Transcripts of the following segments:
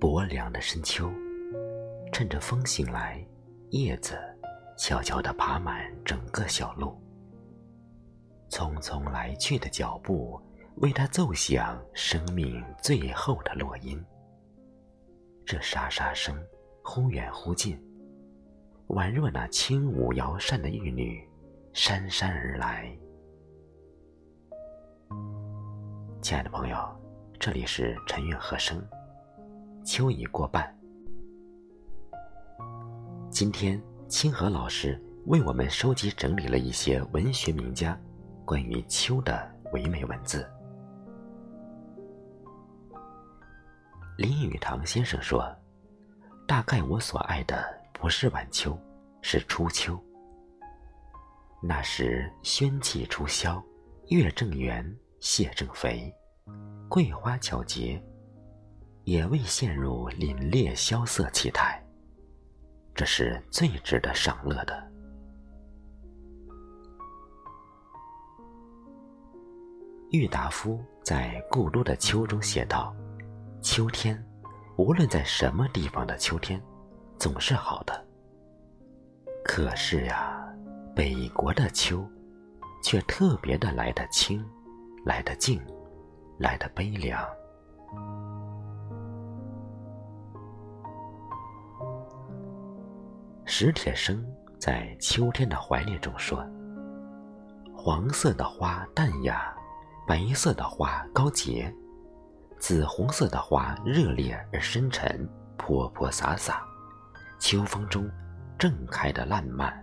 薄凉的深秋，趁着风醒来，叶子悄悄地爬满整个小路。匆匆来去的脚步，为他奏响生命最后的落音。这沙沙声，忽远忽近，宛若那轻舞摇扇的玉女，姗姗而来。亲爱的朋友，这里是陈韵和声。秋已过半，今天清河老师为我们收集整理了一些文学名家关于秋的唯美文字。林语堂先生说：“大概我所爱的不是晚秋，是初秋。那时宣气初消，月正圆，蟹正肥，桂花皎洁。”也未陷入凛冽萧瑟气态，这是最值得赏乐的。郁达夫在《故都的秋》中写道：“秋天，无论在什么地方的秋天，总是好的。可是呀，北国的秋，却特别的来得清，来得静，来得悲凉。”史铁生在《秋天的怀念》中说：“黄色的花淡雅，白色的花高洁，紫红色的花热烈而深沉，泼泼洒洒，秋风中正开的烂漫。”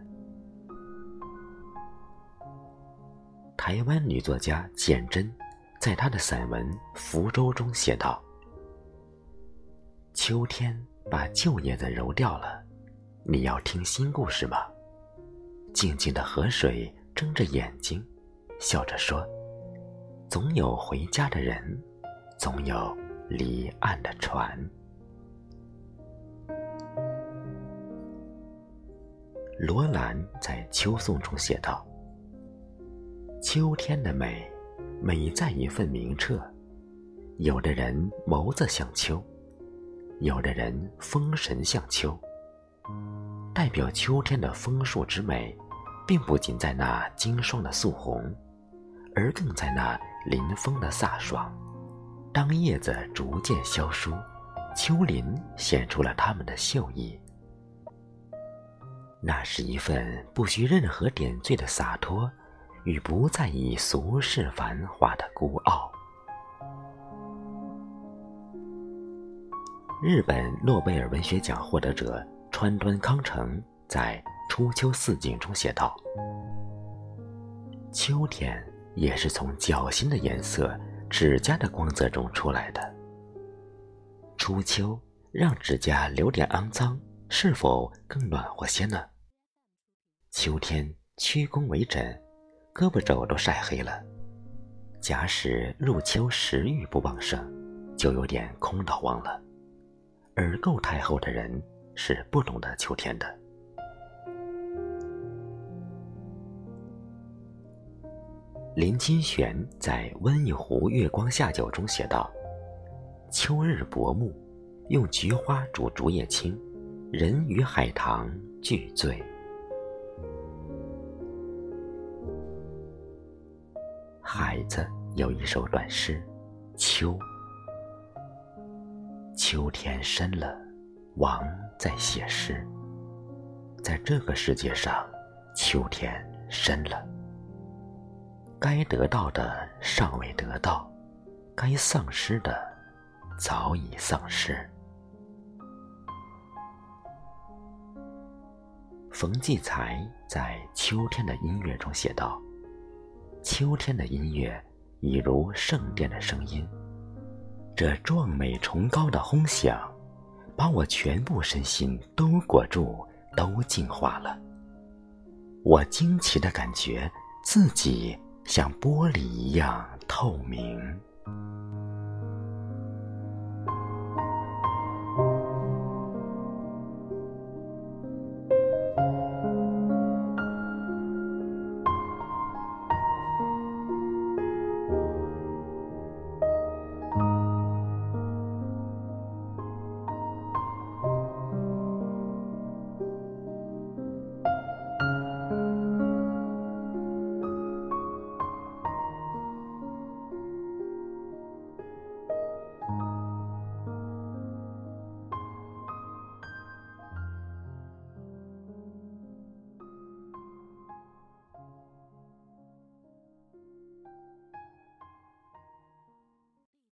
台湾女作家简真在她的散文《福州》中写道：“秋天把旧叶子揉掉了。”你要听新故事吗？静静的河水睁着眼睛，笑着说：“总有回家的人，总有离岸的船。”罗兰在《秋颂》中写道：“秋天的美，美在一份明澈。有的人眸子像秋，有的人风神像秋。”代表秋天的枫树之美，并不仅在那经霜的素红，而更在那临风的飒爽。当叶子逐渐消疏，秋林显出了它们的秀逸。那是一份不需任何点缀的洒脱，与不在意俗世繁华的孤傲。日本诺贝尔文学奖获得者。川端康成在《初秋四景》中写道：“秋天也是从脚心的颜色、指甲的光泽中出来的。初秋让指甲留点肮脏，是否更暖和些呢？秋天屈肱为枕，胳膊肘都晒黑了。假使入秋食欲不旺盛，就有点空得慌了。而够太后的人。”是不懂得秋天的。林清玄在《温一壶月光下酒》中写道：“秋日薄暮，用菊花煮竹叶青，人与海棠俱醉。”孩子有一首短诗《秋》，秋天深了。王在写诗，在这个世界上，秋天深了。该得到的尚未得到，该丧失的早已丧失。冯骥才在《秋天的音乐》中写道：“秋天的音乐，已如圣殿的声音，这壮美崇高的轰响。”把我全部身心都裹住，都净化了。我惊奇的感觉自己像玻璃一样透明。